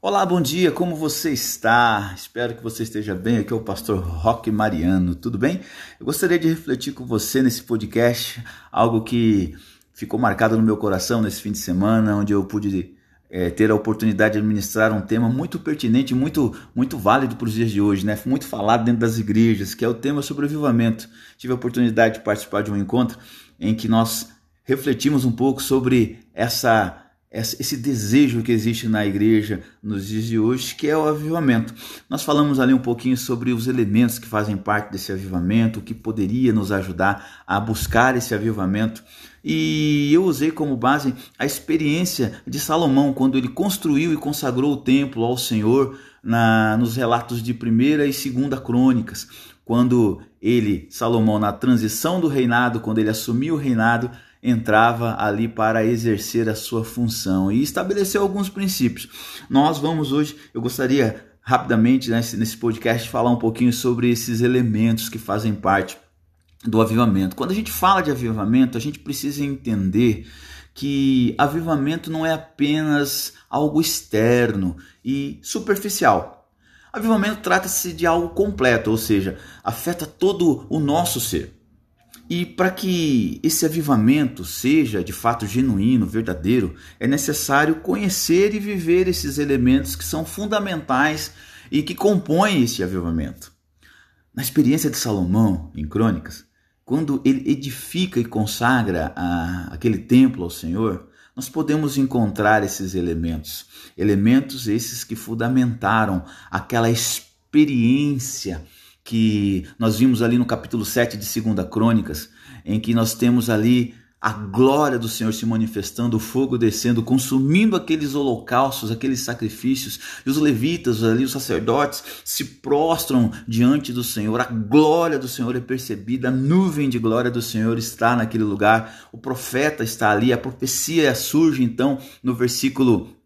Olá, bom dia, como você está? Espero que você esteja bem. Aqui é o pastor Roque Mariano, tudo bem? Eu gostaria de refletir com você nesse podcast, algo que ficou marcado no meu coração nesse fim de semana, onde eu pude é, ter a oportunidade de administrar um tema muito pertinente, muito, muito válido para os dias de hoje, né? Muito falado dentro das igrejas, que é o tema sobrevivimento. Tive a oportunidade de participar de um encontro em que nós refletimos um pouco sobre essa esse desejo que existe na igreja nos dias de hoje, que é o avivamento. Nós falamos ali um pouquinho sobre os elementos que fazem parte desse avivamento, o que poderia nos ajudar a buscar esse avivamento. E eu usei como base a experiência de Salomão, quando ele construiu e consagrou o templo ao Senhor na, nos relatos de primeira e segunda crônicas. Quando ele, Salomão, na transição do reinado, quando ele assumiu o reinado, entrava ali para exercer a sua função e estabeleceu alguns princípios. Nós vamos hoje, eu gostaria rapidamente nesse, nesse podcast falar um pouquinho sobre esses elementos que fazem parte do avivamento. Quando a gente fala de avivamento, a gente precisa entender que avivamento não é apenas algo externo e superficial. Avivamento trata-se de algo completo, ou seja, afeta todo o nosso ser. E para que esse avivamento seja de fato genuíno, verdadeiro, é necessário conhecer e viver esses elementos que são fundamentais e que compõem esse avivamento. Na experiência de Salomão, em Crônicas, quando ele edifica e consagra a, aquele templo ao Senhor, nós podemos encontrar esses elementos. Elementos esses que fundamentaram aquela experiência que nós vimos ali no capítulo 7 de 2 Crônicas, em que nós temos ali a glória do Senhor se manifestando, o fogo descendo, consumindo aqueles holocaustos, aqueles sacrifícios, e os levitas ali, os sacerdotes, se prostram diante do Senhor, a glória do Senhor é percebida, a nuvem de glória do Senhor está naquele lugar, o profeta está ali, a profecia surge então no versículo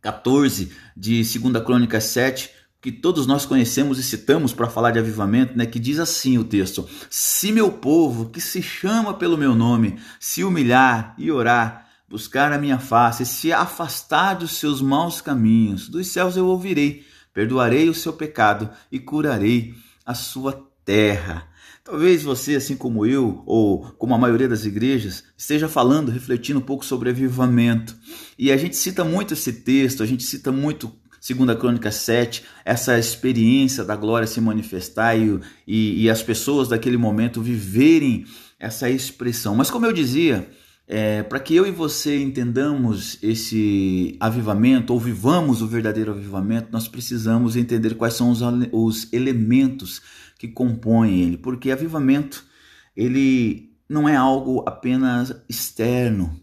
14 de 2 Crônicas 7, que todos nós conhecemos e citamos para falar de avivamento, né, que diz assim o texto: Se meu povo, que se chama pelo meu nome, se humilhar e orar, buscar a minha face, se afastar dos seus maus caminhos, dos céus eu ouvirei, perdoarei o seu pecado e curarei a sua terra. Talvez você, assim como eu, ou como a maioria das igrejas, esteja falando, refletindo um pouco sobre avivamento. E a gente cita muito esse texto, a gente cita muito Segunda Crônica 7, essa experiência da glória se manifestar e, e, e as pessoas daquele momento viverem essa expressão. Mas como eu dizia, é, para que eu e você entendamos esse avivamento ou vivamos o verdadeiro avivamento, nós precisamos entender quais são os, os elementos que compõem ele, porque avivamento ele não é algo apenas externo,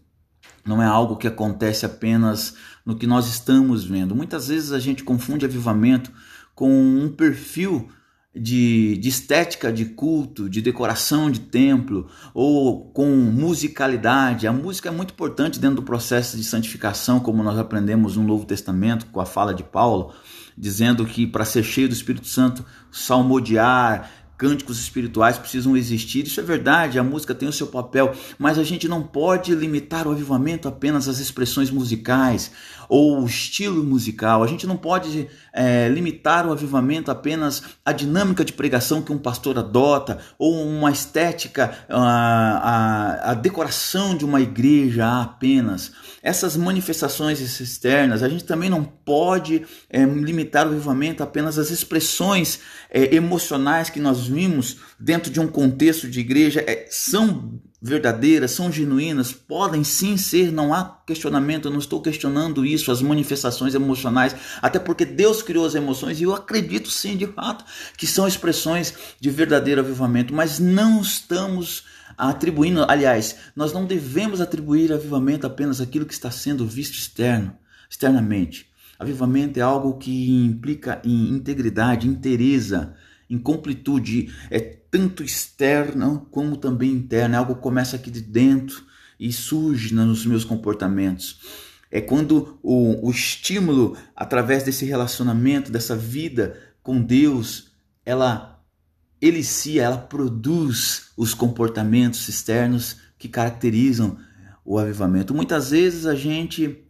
não é algo que acontece apenas no que nós estamos vendo. Muitas vezes a gente confunde avivamento com um perfil de, de, estética de culto, de decoração de templo ou com musicalidade. A música é muito importante dentro do processo de santificação, como nós aprendemos no Novo Testamento com a fala de Paulo, dizendo que para ser cheio do Espírito Santo, salmodiar, cânticos espirituais precisam existir. Isso é verdade, a música tem o seu papel, mas a gente não pode limitar o avivamento apenas às expressões musicais ou o estilo musical. A gente não pode é, limitar o avivamento apenas à dinâmica de pregação que um pastor adota ou uma estética, a, a, a decoração de uma igreja apenas. Essas manifestações externas, a gente também não pode é, limitar o avivamento apenas às expressões é, emocionais que nós vimos dentro de um contexto de igreja é, são verdadeiras, são genuínas, podem sim ser, não há questionamento, eu não estou questionando isso, as manifestações emocionais, até porque Deus criou as emoções e eu acredito sim, de fato, que são expressões de verdadeiro avivamento, mas não estamos atribuindo, aliás, nós não devemos atribuir avivamento apenas aquilo que está sendo visto externo, externamente. Avivamento é algo que implica em integridade, inteireza, em completude, é tanto externo como também interno, é algo começa aqui de dentro e surge nos meus comportamentos. É quando o, o estímulo, através desse relacionamento, dessa vida com Deus, ela elicia, ela produz os comportamentos externos que caracterizam o avivamento. Muitas vezes a gente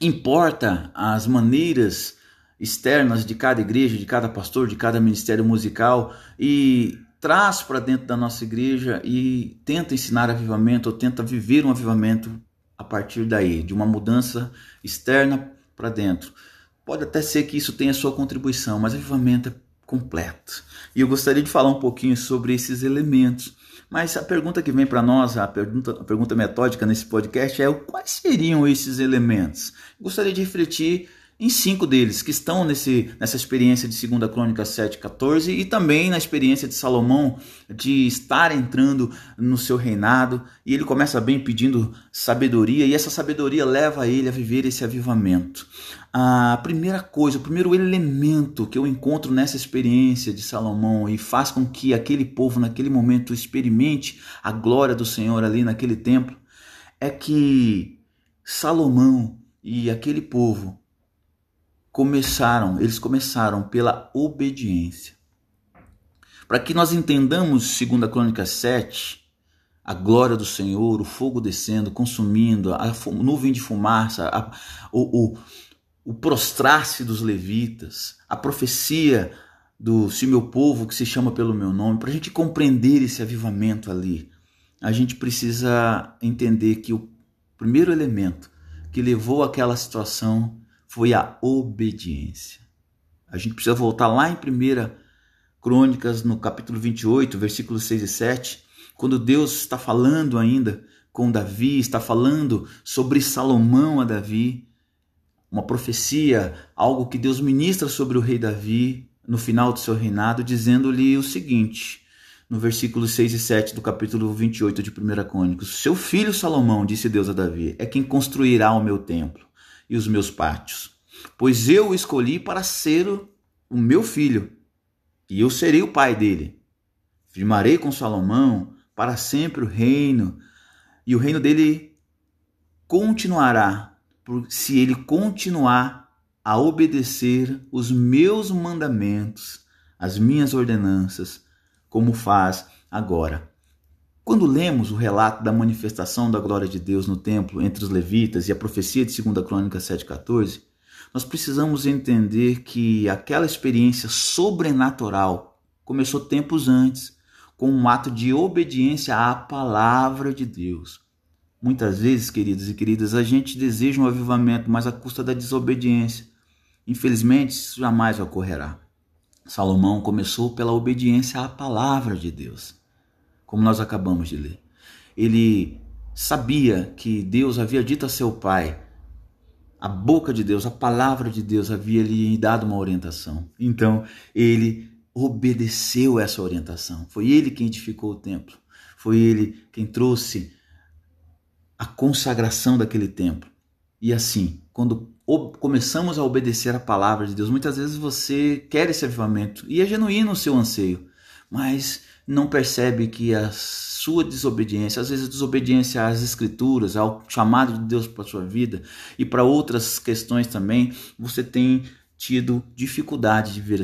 importa as maneiras externas de cada igreja, de cada pastor, de cada ministério musical e traz para dentro da nossa igreja e tenta ensinar avivamento ou tenta viver um avivamento a partir daí, de uma mudança externa para dentro. Pode até ser que isso tenha sua contribuição, mas avivamento é completo. E eu gostaria de falar um pouquinho sobre esses elementos. Mas a pergunta que vem para nós, a pergunta, a pergunta metódica nesse podcast é quais seriam esses elementos? gostaria de refletir em cinco deles que estão nesse, nessa experiência de 2 Crônicas 7,14 e também na experiência de Salomão de estar entrando no seu reinado. E ele começa bem pedindo sabedoria, e essa sabedoria leva ele a viver esse avivamento. A primeira coisa, o primeiro elemento que eu encontro nessa experiência de Salomão e faz com que aquele povo naquele momento experimente a glória do Senhor ali naquele templo é que Salomão e aquele povo começaram, eles começaram pela obediência. Para que nós entendamos, segundo a Crônica 7, a glória do Senhor, o fogo descendo, consumindo, a nuvem de fumaça, a, o, o, o prostrar-se dos levitas, a profecia do se meu povo que se chama pelo meu nome, para a gente compreender esse avivamento ali, a gente precisa entender que o primeiro elemento que levou àquela situação foi a obediência. A gente precisa voltar lá em 1 Crônicas, no capítulo 28, versículos 6 e 7, quando Deus está falando ainda com Davi, está falando sobre Salomão a Davi, uma profecia, algo que Deus ministra sobre o rei Davi no final do seu reinado, dizendo-lhe o seguinte, no versículo 6 e 7 do capítulo 28 de 1 Crônicas: Seu filho Salomão, disse Deus a Davi, é quem construirá o meu templo e os meus pátios, pois eu o escolhi para ser o meu filho, e eu serei o pai dele. Firmarei com Salomão para sempre o reino, e o reino dele continuará, se ele continuar a obedecer os meus mandamentos, as minhas ordenanças, como faz agora. Quando lemos o relato da manifestação da glória de Deus no templo entre os levitas e a profecia de 2 Crônica 7,14, nós precisamos entender que aquela experiência sobrenatural começou tempos antes, com um ato de obediência à palavra de Deus. Muitas vezes, queridos e queridas, a gente deseja um avivamento, mas à custa da desobediência. Infelizmente, isso jamais ocorrerá. Salomão começou pela obediência à palavra de Deus como nós acabamos de ler. Ele sabia que Deus havia dito a seu pai, a boca de Deus, a palavra de Deus havia lhe dado uma orientação. Então, ele obedeceu essa orientação. Foi ele quem edificou o templo. Foi ele quem trouxe a consagração daquele templo. E assim, quando começamos a obedecer a palavra de Deus, muitas vezes você quer esse avivamento e é genuíno o seu anseio, mas não percebe que a sua desobediência, às vezes a desobediência às escrituras, ao chamado de Deus para sua vida e para outras questões também, você tem tido dificuldade de ver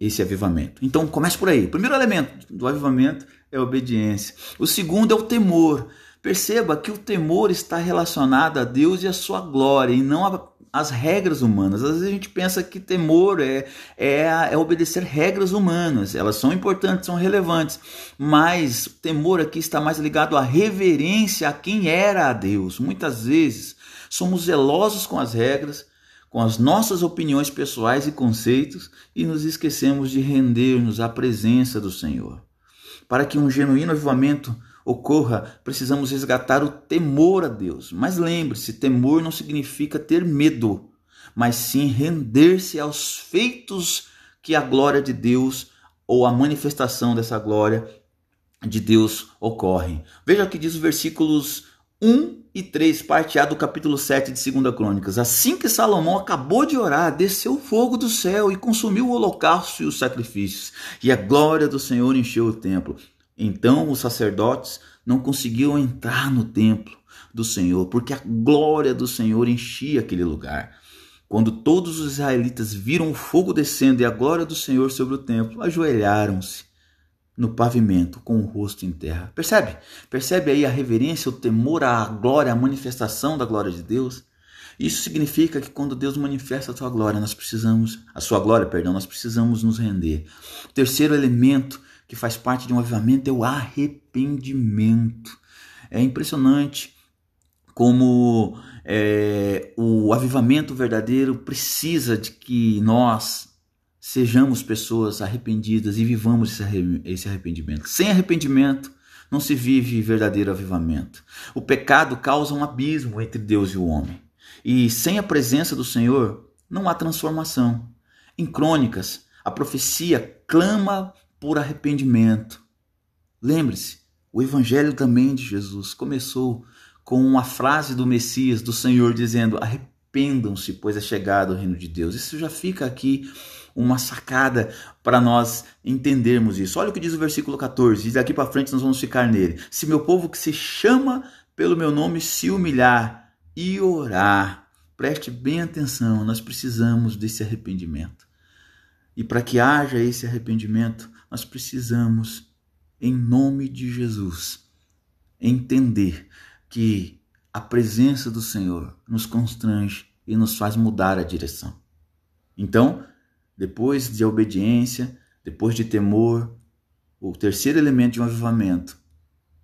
esse avivamento. Então comece por aí. O primeiro elemento do avivamento é a obediência. O segundo é o temor. Perceba que o temor está relacionado a Deus e a sua glória e não a as regras humanas. Às vezes a gente pensa que temor é, é, é, obedecer regras humanas. Elas são importantes, são relevantes, mas temor aqui está mais ligado à reverência a quem era a Deus. Muitas vezes somos zelosos com as regras, com as nossas opiniões pessoais e conceitos e nos esquecemos de render-nos à presença do Senhor. Para que um genuíno avivamento ocorra, precisamos resgatar o temor a Deus. Mas lembre-se: temor não significa ter medo, mas sim render-se aos feitos que a glória de Deus ou a manifestação dessa glória de Deus ocorre. Veja o que diz os versículos 1 e 3, parte A do capítulo 7 de 2 Crônicas. Assim que Salomão acabou de orar, desceu o fogo do céu e consumiu o holocausto e os sacrifícios, e a glória do Senhor encheu o templo. Então os sacerdotes não conseguiam entrar no templo do Senhor, porque a glória do Senhor enchia aquele lugar. Quando todos os israelitas viram o fogo descendo e a glória do Senhor sobre o templo, ajoelharam-se no pavimento com o rosto em terra. Percebe? Percebe aí a reverência, o temor à glória, a manifestação da glória de Deus? Isso significa que quando Deus manifesta a sua glória, nós precisamos, a sua glória, perdão, nós precisamos nos render. O terceiro elemento que faz parte de um avivamento é o arrependimento. É impressionante como é, o avivamento verdadeiro precisa de que nós sejamos pessoas arrependidas e vivamos esse arrependimento. Sem arrependimento, não se vive verdadeiro avivamento. O pecado causa um abismo entre Deus e o homem. E sem a presença do Senhor, não há transformação. Em Crônicas, a profecia clama por arrependimento. Lembre-se, o evangelho também de Jesus começou com uma frase do Messias, do Senhor, dizendo: arrependam-se, pois é chegado o reino de Deus. Isso já fica aqui uma sacada para nós entendermos isso. Olha o que diz o versículo 14, e daqui para frente nós vamos ficar nele. Se meu povo que se chama pelo meu nome se humilhar e orar, preste bem atenção, nós precisamos desse arrependimento. E para que haja esse arrependimento, nós precisamos, em nome de Jesus, entender que a presença do Senhor nos constrange e nos faz mudar a direção. Então, depois de obediência, depois de temor, o terceiro elemento de um avivamento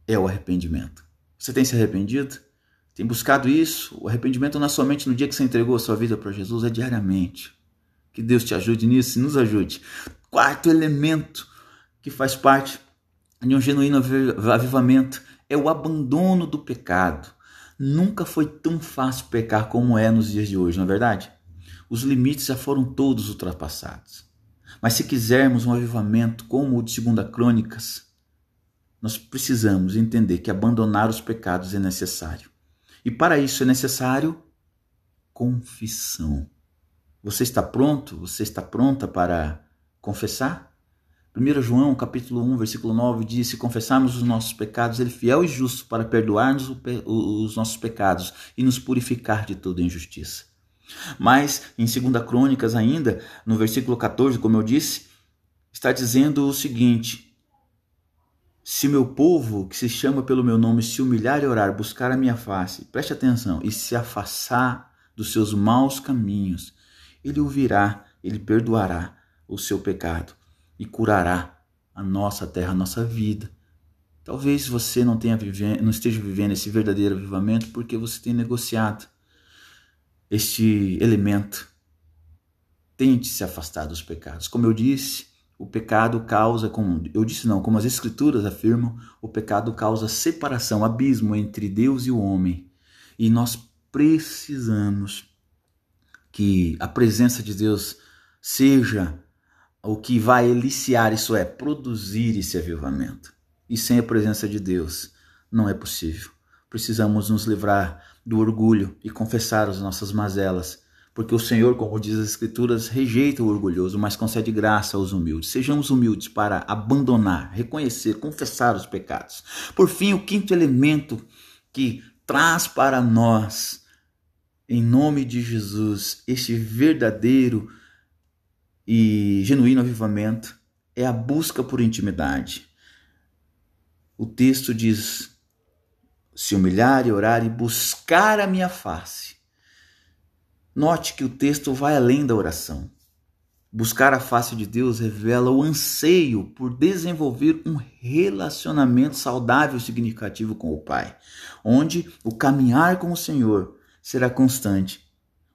é o arrependimento. Você tem se arrependido? Tem buscado isso? O arrependimento não é somente no dia que você entregou a sua vida para Jesus, é diariamente. Que Deus te ajude nisso e nos ajude. Quarto elemento que faz parte de um genuíno avivamento é o abandono do pecado. Nunca foi tão fácil pecar como é nos dias de hoje, não é verdade? Os limites já foram todos ultrapassados. Mas se quisermos um avivamento como o de Segunda Crônicas, nós precisamos entender que abandonar os pecados é necessário. E para isso é necessário confissão. Você está pronto? Você está pronta para confessar? 1 João, capítulo 1, versículo 9 diz: Se confessarmos os nossos pecados, ele é fiel e justo para perdoar-nos os nossos pecados e nos purificar de toda injustiça. Mas em 2 Crônicas ainda, no versículo 14, como eu disse, está dizendo o seguinte: Se meu povo, que se chama pelo meu nome, se humilhar e orar, buscar a minha face, preste atenção, e se afastar dos seus maus caminhos, ele ouvirá, ele perdoará o seu pecado e curará a nossa terra, a nossa vida. Talvez você não, tenha vive... não esteja vivendo esse verdadeiro avivamento porque você tem negociado este elemento. Tente se afastar dos pecados. Como eu disse, o pecado causa, como eu disse não, como as escrituras afirmam, o pecado causa separação, abismo entre Deus e o homem. E nós precisamos que a presença de Deus seja o que vai eliciar, isso é, produzir esse avivamento. E sem a presença de Deus não é possível. Precisamos nos livrar do orgulho e confessar as nossas mazelas, porque o Senhor, como diz as Escrituras, rejeita o orgulhoso, mas concede graça aos humildes. Sejamos humildes para abandonar, reconhecer, confessar os pecados. Por fim, o quinto elemento que traz para nós, em nome de Jesus, este verdadeiro e genuíno avivamento é a busca por intimidade. O texto diz: se humilhar e orar e buscar a minha face. Note que o texto vai além da oração. Buscar a face de Deus revela o anseio por desenvolver um relacionamento saudável e significativo com o Pai, onde o caminhar com o Senhor será constante.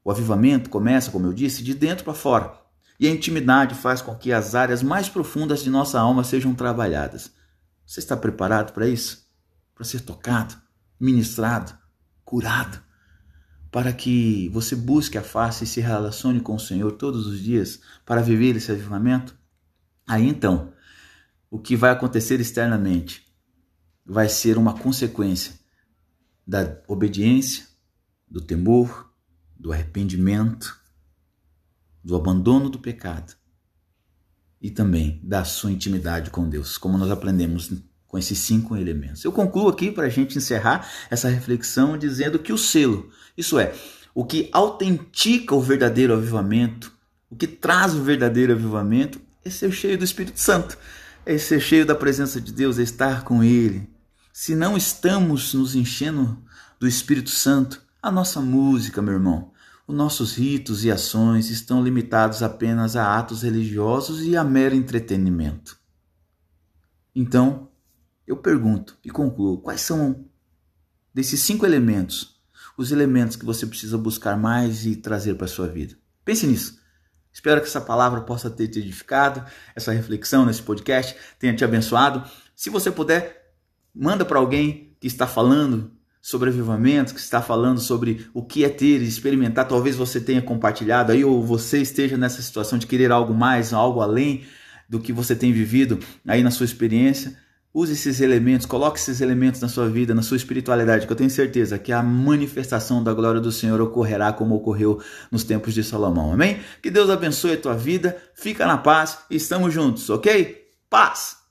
O avivamento começa, como eu disse, de dentro para fora, e a intimidade faz com que as áreas mais profundas de nossa alma sejam trabalhadas. Você está preparado para isso? Para ser tocado? ministrado, curado, para que você busque a face e se relacione com o Senhor todos os dias para viver esse avivamento? Aí então, o que vai acontecer externamente vai ser uma consequência da obediência, do temor, do arrependimento, do abandono do pecado e também da sua intimidade com Deus, como nós aprendemos com esses cinco elementos. Eu concluo aqui para a gente encerrar essa reflexão dizendo que o selo, isso é, o que autentica o verdadeiro avivamento, o que traz o verdadeiro avivamento, é ser cheio do Espírito Santo, é ser cheio da presença de Deus, é estar com Ele. Se não estamos nos enchendo do Espírito Santo, A nossa música, meu irmão, os nossos ritos e ações estão limitados apenas a atos religiosos e a mero entretenimento. Então, eu pergunto e concluo: quais são desses cinco elementos os elementos que você precisa buscar mais e trazer para a sua vida? Pense nisso. Espero que essa palavra possa ter te edificado, essa reflexão nesse podcast tenha te abençoado. Se você puder, manda para alguém que está falando sobre avivamento, que está falando sobre o que é ter e experimentar. Talvez você tenha compartilhado aí, ou você esteja nessa situação de querer algo mais, algo além do que você tem vivido aí na sua experiência. Use esses elementos, coloque esses elementos na sua vida, na sua espiritualidade, que eu tenho certeza que a manifestação da glória do Senhor ocorrerá como ocorreu nos tempos de Salomão. Amém? Que Deus abençoe a tua vida, fica na paz e estamos juntos, ok? Paz!